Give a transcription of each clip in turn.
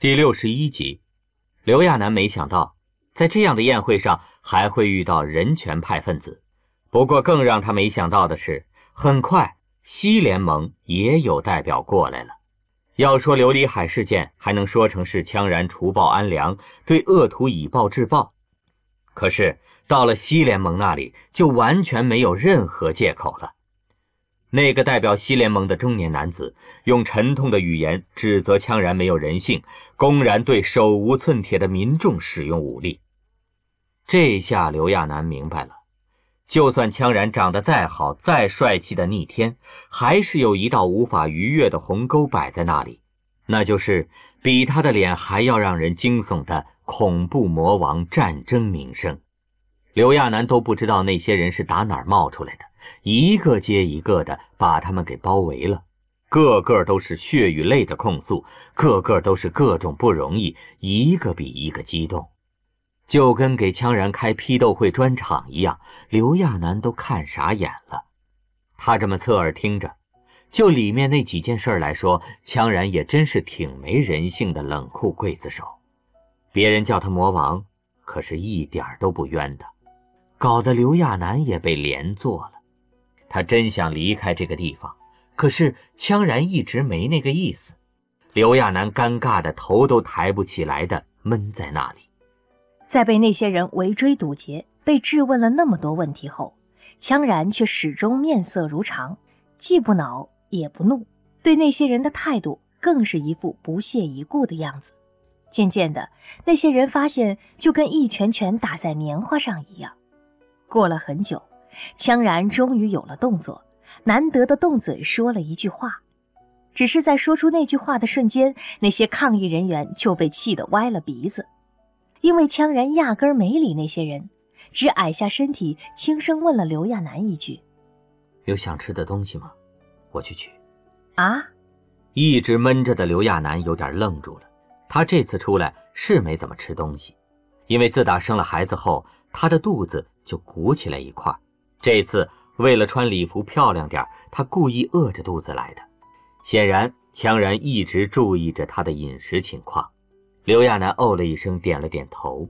第六十一集，刘亚楠没想到，在这样的宴会上还会遇到人权派分子。不过，更让他没想到的是，很快西联盟也有代表过来了。要说琉璃海事件，还能说成是羌然除暴安良，对恶徒以暴制暴。可是到了西联盟那里，就完全没有任何借口了。那个代表西联盟的中年男子用沉痛的语言指责羌然没有人性，公然对手无寸铁的民众使用武力。这下刘亚楠明白了，就算羌然长得再好、再帅气的逆天，还是有一道无法逾越的鸿沟摆在那里，那就是比他的脸还要让人惊悚的恐怖魔王战争名声。刘亚楠都不知道那些人是打哪儿冒出来的。一个接一个的把他们给包围了，个个都是血与泪的控诉，个个都是各种不容易，一个比一个激动，就跟给羌然开批斗会专场一样。刘亚楠都看傻眼了。他这么侧耳听着，就里面那几件事来说，羌然也真是挺没人性的冷酷刽子手。别人叫他魔王，可是一点都不冤的，搞得刘亚楠也被连坐了。他真想离开这个地方，可是羌然一直没那个意思。刘亚楠尴尬的头都抬不起来的闷在那里。在被那些人围追堵截、被质问了那么多问题后，羌然却始终面色如常，既不恼也不怒，对那些人的态度更是一副不屑一顾的样子。渐渐的，那些人发现就跟一拳拳打在棉花上一样。过了很久。羌然终于有了动作，难得的动嘴说了一句话。只是在说出那句话的瞬间，那些抗议人员就被气得歪了鼻子，因为羌然压根儿没理那些人，只矮下身体，轻声问了刘亚楠一句：“有想吃的东西吗？我去取。”啊！一直闷着的刘亚楠有点愣住了。他这次出来是没怎么吃东西，因为自打生了孩子后，他的肚子就鼓起来一块。这次为了穿礼服漂亮点他故意饿着肚子来的。显然，羌然一直注意着他的饮食情况。刘亚楠哦了一声，点了点头。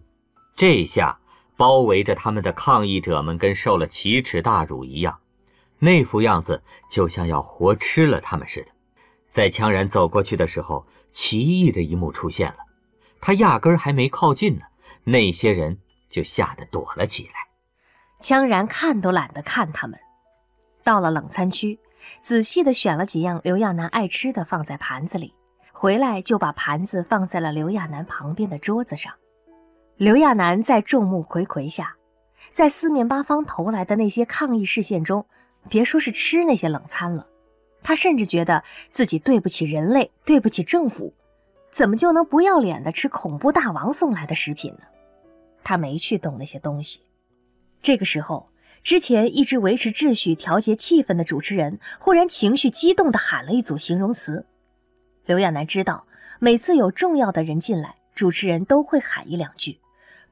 这下，包围着他们的抗议者们跟受了奇耻大辱一样，那副样子就像要活吃了他们似的。在羌然走过去的时候，奇异的一幕出现了：他压根还没靠近呢，那些人就吓得躲了起来。羌然看都懒得看他们，到了冷餐区，仔细的选了几样刘亚楠爱吃的放在盘子里，回来就把盘子放在了刘亚楠旁边的桌子上。刘亚楠在众目睽睽下，在四面八方投来的那些抗议视线中，别说是吃那些冷餐了，他甚至觉得自己对不起人类，对不起政府，怎么就能不要脸的吃恐怖大王送来的食品呢？他没去动那些东西。这个时候，之前一直维持秩序、调节气氛的主持人忽然情绪激动地喊了一组形容词。刘亚楠知道，每次有重要的人进来，主持人都会喊一两句。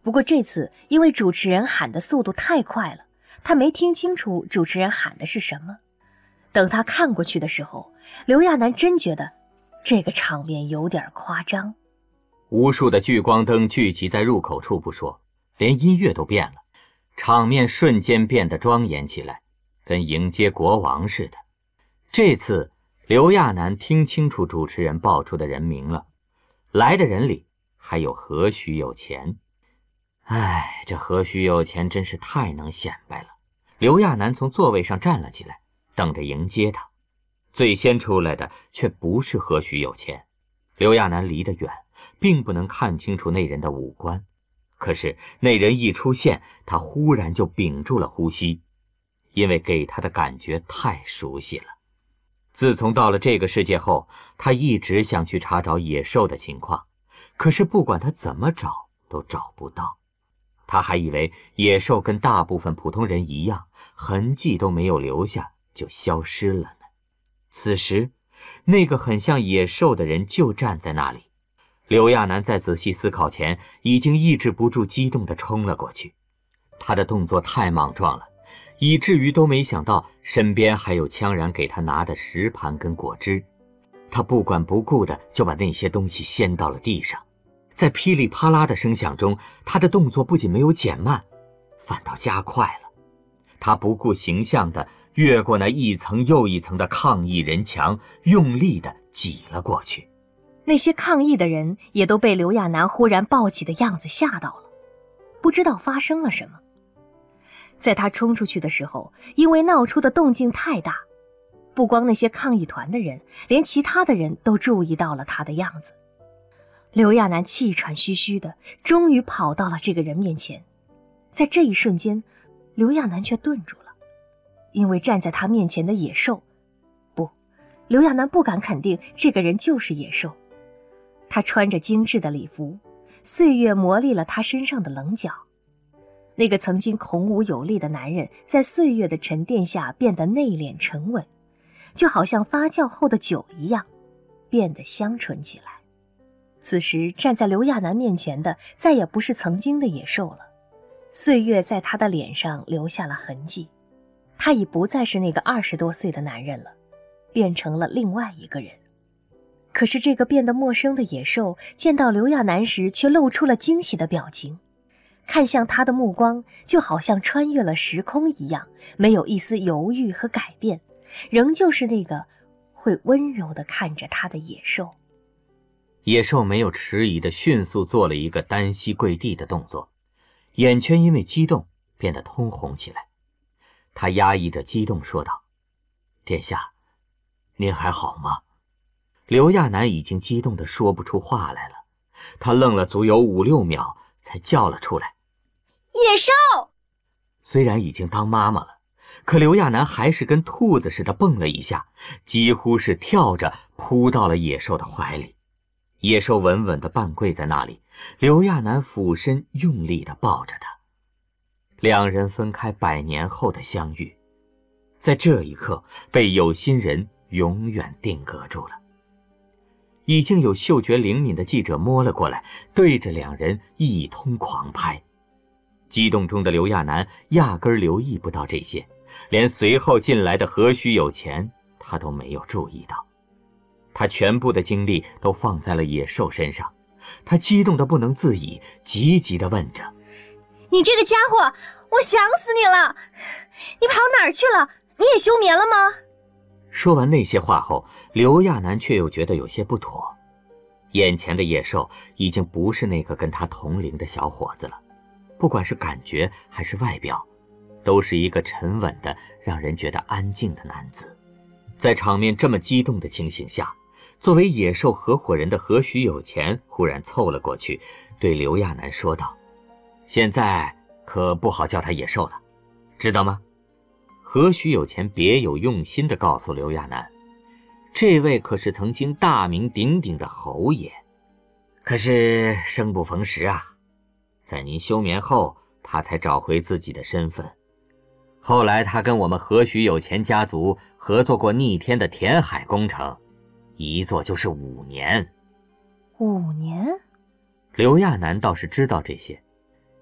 不过这次，因为主持人喊的速度太快了，他没听清楚主持人喊的是什么。等他看过去的时候，刘亚楠真觉得这个场面有点夸张。无数的聚光灯聚集在入口处不说，连音乐都变了。场面瞬间变得庄严起来，跟迎接国王似的。这次刘亚楠听清楚主持人报出的人名了，来的人里还有何许有钱。哎，这何许有钱真是太能显摆了。刘亚楠从座位上站了起来，等着迎接他。最先出来的却不是何许有钱。刘亚楠离得远，并不能看清楚那人的五官。可是那人一出现，他忽然就屏住了呼吸，因为给他的感觉太熟悉了。自从到了这个世界后，他一直想去查找野兽的情况，可是不管他怎么找都找不到。他还以为野兽跟大部分普通人一样，痕迹都没有留下就消失了呢。此时，那个很像野兽的人就站在那里。刘亚楠在仔细思考前，已经抑制不住激动地冲了过去。他的动作太莽撞了，以至于都没想到身边还有羌然给他拿的食盘跟果汁。他不管不顾的就把那些东西掀到了地上，在噼里啪啦的声响中，他的动作不仅没有减慢，反倒加快了。他不顾形象的越过那一层又一层的抗议人墙，用力的挤了过去。那些抗议的人也都被刘亚楠忽然暴起的样子吓到了，不知道发生了什么。在他冲出去的时候，因为闹出的动静太大。不光那些抗议团的人，连其他的人都注意到了他的样子。刘亚楠气喘吁吁的，终于跑到了这个人面前。在这一瞬间，刘亚楠却顿住了，因为站在他面前的野兽，不，刘亚楠不敢肯定这个人就是野兽。他穿着精致的礼服，岁月磨砺了他身上的棱角。那个曾经孔武有力的男人，在岁月的沉淀下变得内敛沉稳。就好像发酵后的酒一样，变得香醇起来。此时站在刘亚楠面前的，再也不是曾经的野兽了。岁月在他的脸上留下了痕迹，他已不再是那个二十多岁的男人了，变成了另外一个人。可是这个变得陌生的野兽见到刘亚楠时，却露出了惊喜的表情，看向他的目光就好像穿越了时空一样，没有一丝犹豫和改变。仍旧是那个会温柔的看着他的野兽。野兽没有迟疑的迅速做了一个单膝跪地的动作，眼圈因为激动变得通红起来。他压抑着激动说道：“殿下，您还好吗？”刘亚楠已经激动的说不出话来了，他愣了足有五六秒，才叫了出来：“野兽！”虽然已经当妈妈了。可刘亚楠还是跟兔子似的蹦了一下，几乎是跳着扑到了野兽的怀里。野兽稳稳的半跪在那里，刘亚楠俯身用力的抱着他。两人分开百年后的相遇，在这一刻被有心人永远定格住了。已经有嗅觉灵敏的记者摸了过来，对着两人一通狂拍。激动中的刘亚楠压根留意不到这些。连随后进来的何须有钱，他都没有注意到，他全部的精力都放在了野兽身上，他激动的不能自已，急急的问着：“你这个家伙，我想死你了！你跑哪儿去了？你也休眠了吗？”说完那些话后，刘亚楠却又觉得有些不妥，眼前的野兽已经不是那个跟他同龄的小伙子了，不管是感觉还是外表。都是一个沉稳的、让人觉得安静的男子，在场面这么激动的情形下，作为野兽合伙人的何许有钱忽然凑了过去，对刘亚楠说道：“现在可不好叫他野兽了，知道吗？”何许有钱别有用心地告诉刘亚楠：“这位可是曾经大名鼎鼎的侯爷，可是生不逢时啊，在您休眠后，他才找回自己的身份。”后来，他跟我们何许有钱家族合作过逆天的填海工程，一做就是五年。五年，刘亚楠倒是知道这些，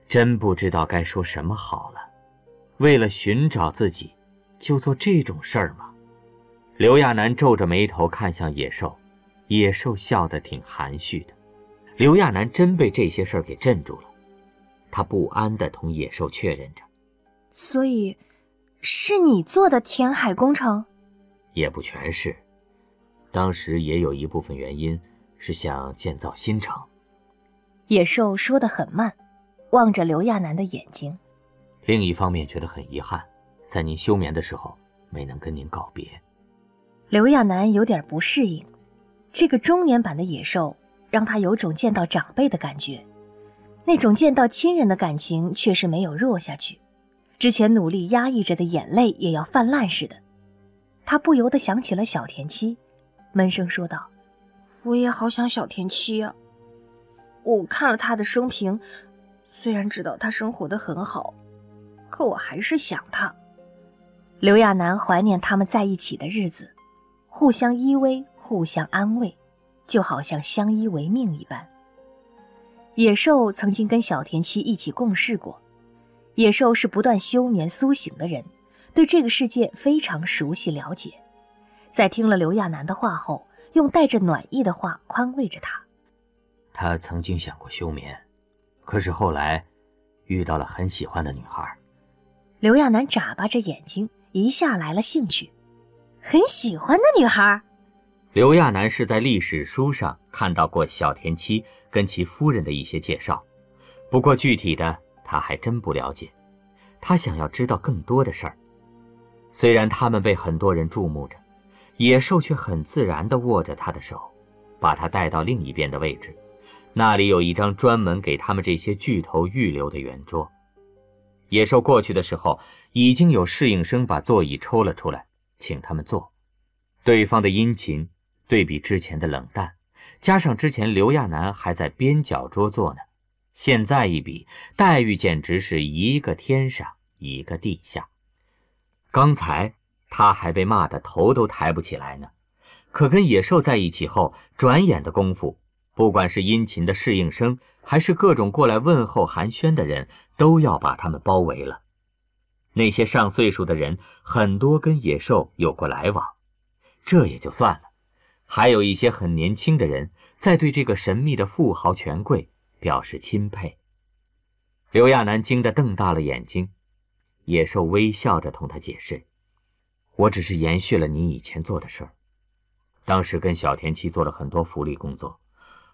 真不知道该说什么好了。为了寻找自己，就做这种事儿吗？刘亚楠皱着眉头看向野兽，野兽笑得挺含蓄的。刘亚楠真被这些事儿给镇住了，他不安地同野兽确认着。所以。是你做的填海工程，也不全是。当时也有一部分原因是想建造新城。野兽说的很慢，望着刘亚楠的眼睛。另一方面觉得很遗憾，在您休眠的时候没能跟您告别。刘亚楠有点不适应，这个中年版的野兽让他有种见到长辈的感觉，那种见到亲人的感情却是没有弱下去。之前努力压抑着的眼泪也要泛滥似的，他不由得想起了小田七，闷声说道：“我也好想小田七啊！我看了他的生平，虽然知道他生活的很好，可我还是想他。”刘亚楠怀念他们在一起的日子，互相依偎，互相安慰，就好像相依为命一般。野兽曾经跟小田七一起共事过。野兽是不断休眠苏醒的人，对这个世界非常熟悉了解。在听了刘亚楠的话后，用带着暖意的话宽慰着他。他曾经想过休眠，可是后来遇到了很喜欢的女孩。刘亚楠眨巴着眼睛，一下来了兴趣。很喜欢的女孩。刘亚楠是在历史书上看到过小田七跟其夫人的一些介绍，不过具体的他还真不了解。他想要知道更多的事儿。虽然他们被很多人注目着，野兽却很自然地握着他的手，把他带到另一边的位置。那里有一张专门给他们这些巨头预留的圆桌。野兽过去的时候，已经有侍应生把座椅抽了出来，请他们坐。对方的殷勤，对比之前的冷淡，加上之前刘亚楠还在边角桌坐呢，现在一比，待遇简直是一个天上一个地下。刚才他还被骂得头都抬不起来呢，可跟野兽在一起后，转眼的功夫，不管是殷勤的侍应生，还是各种过来问候寒暄的人，都要把他们包围了。那些上岁数的人，很多跟野兽有过来往，这也就算了，还有一些很年轻的人在对这个神秘的富豪权贵表示钦佩。刘亚楠惊得瞪大了眼睛。野兽微笑着同他解释：“我只是延续了你以前做的事儿。当时跟小田七做了很多福利工作，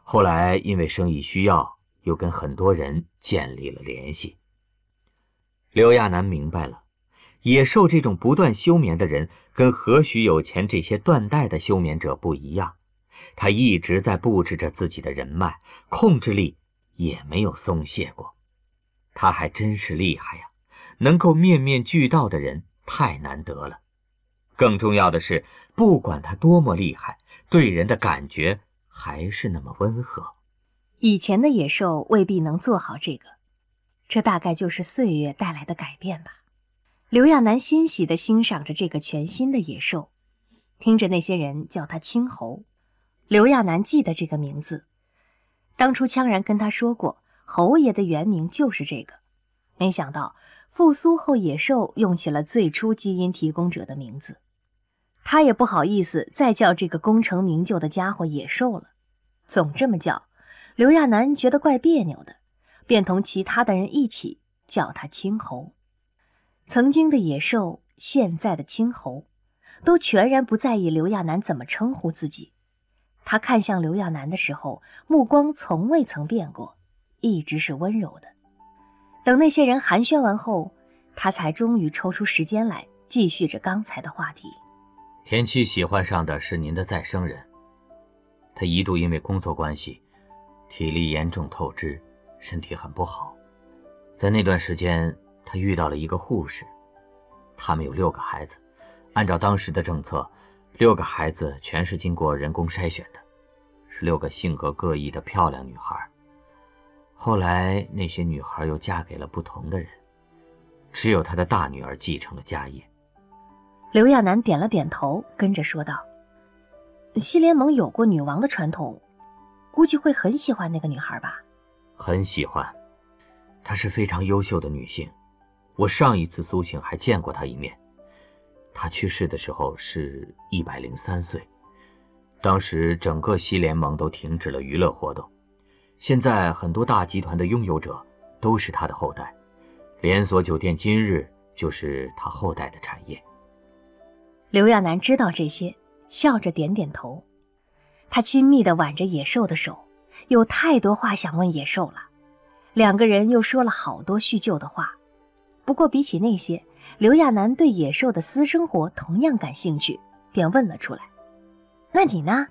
后来因为生意需要，又跟很多人建立了联系。”刘亚楠明白了，野兽这种不断休眠的人，跟何许有钱这些断代的休眠者不一样。他一直在布置着自己的人脉，控制力也没有松懈过。他还真是厉害呀！能够面面俱到的人太难得了，更重要的是，不管他多么厉害，对人的感觉还是那么温和。以前的野兽未必能做好这个，这大概就是岁月带来的改变吧。刘亚楠欣喜地欣赏着这个全新的野兽，听着那些人叫他青猴。刘亚楠记得这个名字，当初羌然跟他说过，侯爷的原名就是这个，没想到。复苏后，野兽用起了最初基因提供者的名字，他也不好意思再叫这个功成名就的家伙野兽了，总这么叫，刘亚楠觉得怪别扭的，便同其他的人一起叫他青猴。曾经的野兽，现在的青猴，都全然不在意刘亚楠怎么称呼自己。他看向刘亚楠的时候，目光从未曾变过，一直是温柔的。等那些人寒暄完后，他才终于抽出时间来继续着刚才的话题。田七喜欢上的是您的再生人，他一度因为工作关系，体力严重透支，身体很不好。在那段时间，他遇到了一个护士，他们有六个孩子，按照当时的政策，六个孩子全是经过人工筛选的，是六个性格各异的漂亮女孩。后来，那些女孩又嫁给了不同的人，只有他的大女儿继承了家业。刘亚楠点了点头，跟着说道：“西联盟有过女王的传统，估计会很喜欢那个女孩吧？”“很喜欢，她是非常优秀的女性。我上一次苏醒还见过她一面。她去世的时候是一百零三岁，当时整个西联盟都停止了娱乐活动。”现在很多大集团的拥有者都是他的后代，连锁酒店今日就是他后代的产业。刘亚楠知道这些，笑着点点头。他亲密地挽着野兽的手，有太多话想问野兽了。两个人又说了好多叙旧的话。不过比起那些，刘亚楠对野兽的私生活同样感兴趣，便问了出来：“那你呢？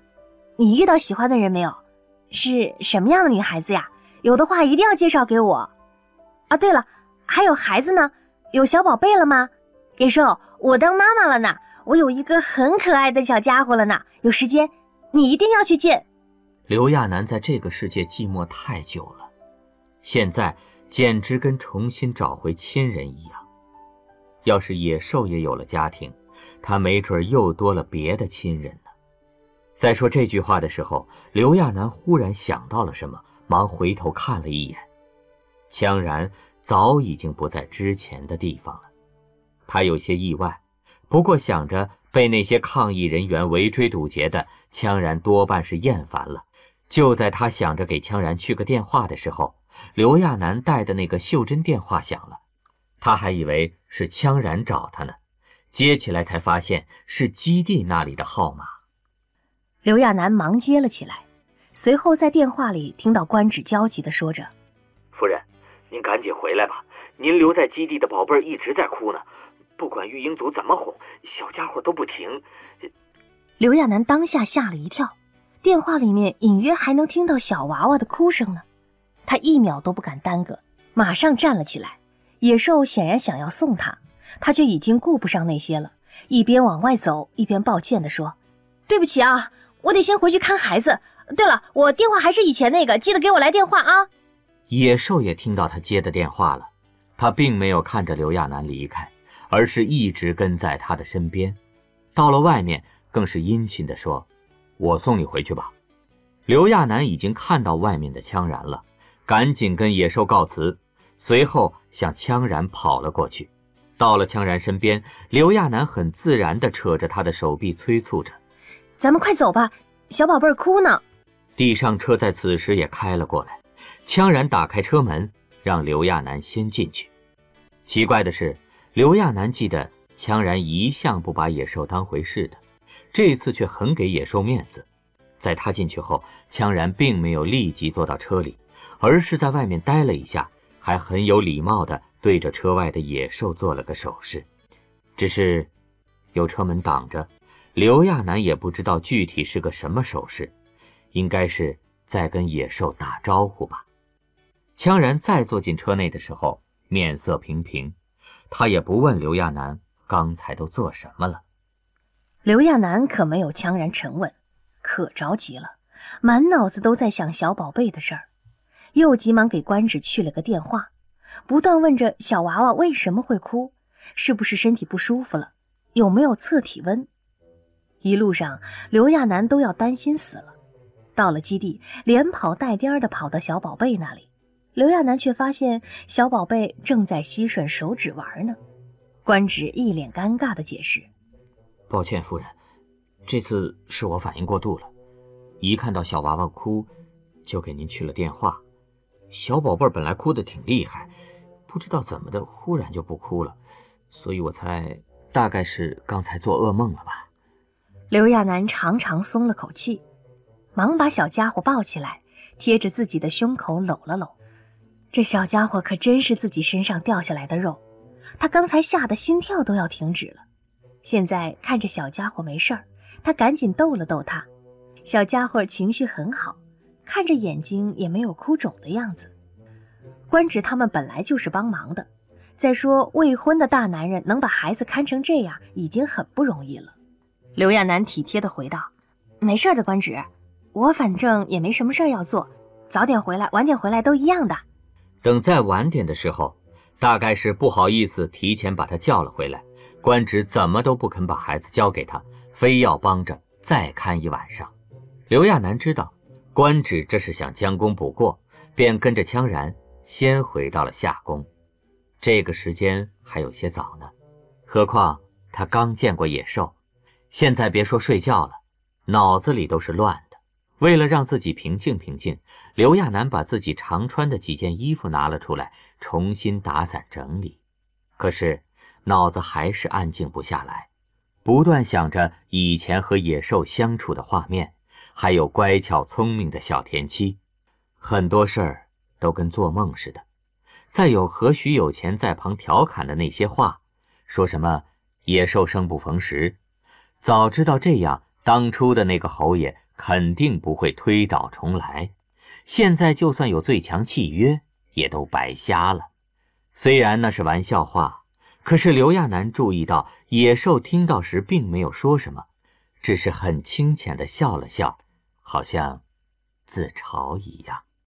你遇到喜欢的人没有？”是什么样的女孩子呀？有的话一定要介绍给我。啊，对了，还有孩子呢？有小宝贝了吗？野兽，我当妈妈了呢，我有一个很可爱的小家伙了呢。有时间，你一定要去见。刘亚楠在这个世界寂寞太久了，现在简直跟重新找回亲人一样。要是野兽也有了家庭，他没准又多了别的亲人呢。在说这句话的时候，刘亚楠忽然想到了什么，忙回头看了一眼，羌然早已经不在之前的地方了。他有些意外，不过想着被那些抗议人员围追堵截的，羌然多半是厌烦了。就在他想着给羌然去个电话的时候，刘亚楠带的那个袖珍电话响了，他还以为是羌然找他呢，接起来才发现是基地那里的号码。刘亚楠忙接了起来，随后在电话里听到官职焦急地说着：“夫人，您赶紧回来吧，您留在基地的宝贝儿一直在哭呢。”不管育婴组怎么哄，小家伙都不停。刘亚楠当下吓了一跳，电话里面隐约还能听到小娃娃的哭声呢。他一秒都不敢耽搁，马上站了起来。野兽显然想要送他，他却已经顾不上那些了，一边往外走，一边抱歉地说：“对不起啊，我得先回去看孩子。对了，我电话还是以前那个，记得给我来电话啊。”野兽也听到他接的电话了，他并没有看着刘亚楠离开。而是一直跟在他的身边，到了外面更是殷勤地说：“我送你回去吧。”刘亚楠已经看到外面的羌然了，赶紧跟野兽告辞，随后向羌然跑了过去。到了羌然身边，刘亚楠很自然地扯着他的手臂，催促着：“咱们快走吧，小宝贝儿哭呢。”地上车在此时也开了过来，羌然打开车门，让刘亚楠先进去。奇怪的是。刘亚楠记得，羌然一向不把野兽当回事的，这次却很给野兽面子。在他进去后，羌然并没有立即坐到车里，而是在外面待了一下，还很有礼貌地对着车外的野兽做了个手势。只是有车门挡着，刘亚楠也不知道具体是个什么手势，应该是在跟野兽打招呼吧。羌然再坐进车内的时候，面色平平。他也不问刘亚楠刚才都做什么了。刘亚楠可没有强然沉稳，可着急了，满脑子都在想小宝贝的事儿，又急忙给官职去了个电话，不断问着小娃娃为什么会哭，是不是身体不舒服了，有没有测体温。一路上，刘亚楠都要担心死了。到了基地，连跑带颠的跑到小宝贝那里。刘亚楠却发现小宝贝正在吸吮手指玩呢，官职一脸尴尬的解释：“抱歉，夫人，这次是我反应过度了，一看到小娃娃哭，就给您去了电话。小宝贝儿本来哭得挺厉害，不知道怎么的，忽然就不哭了，所以我猜大概是刚才做噩梦了吧。”刘亚楠长长松了口气，忙把小家伙抱起来，贴着自己的胸口搂了搂。这小家伙可真是自己身上掉下来的肉，他刚才吓得心跳都要停止了。现在看着小家伙没事儿，他赶紧逗了逗他。小家伙情绪很好，看着眼睛也没有哭肿的样子。官职他们本来就是帮忙的，再说未婚的大男人能把孩子看成这样，已经很不容易了。刘亚楠体贴地回道：“没事的，官职，我反正也没什么事儿要做，早点回来，晚点回来都一样的。”等再晚点的时候，大概是不好意思提前把他叫了回来。官职怎么都不肯把孩子交给他，非要帮着再看一晚上。刘亚楠知道官职这是想将功补过，便跟着羌然先回到了夏宫。这个时间还有些早呢，何况他刚见过野兽，现在别说睡觉了，脑子里都是乱的。为了让自己平静平静，刘亚楠把自己常穿的几件衣服拿了出来，重新打散整理。可是脑子还是安静不下来，不断想着以前和野兽相处的画面，还有乖巧聪明的小田七，很多事儿都跟做梦似的。再有何许有钱在旁调侃的那些话，说什么野兽生不逢时，早知道这样，当初的那个侯爷。肯定不会推倒重来，现在就算有最强契约，也都白瞎了。虽然那是玩笑话，可是刘亚楠注意到野兽听到时并没有说什么，只是很清浅的笑了笑，好像自嘲一样。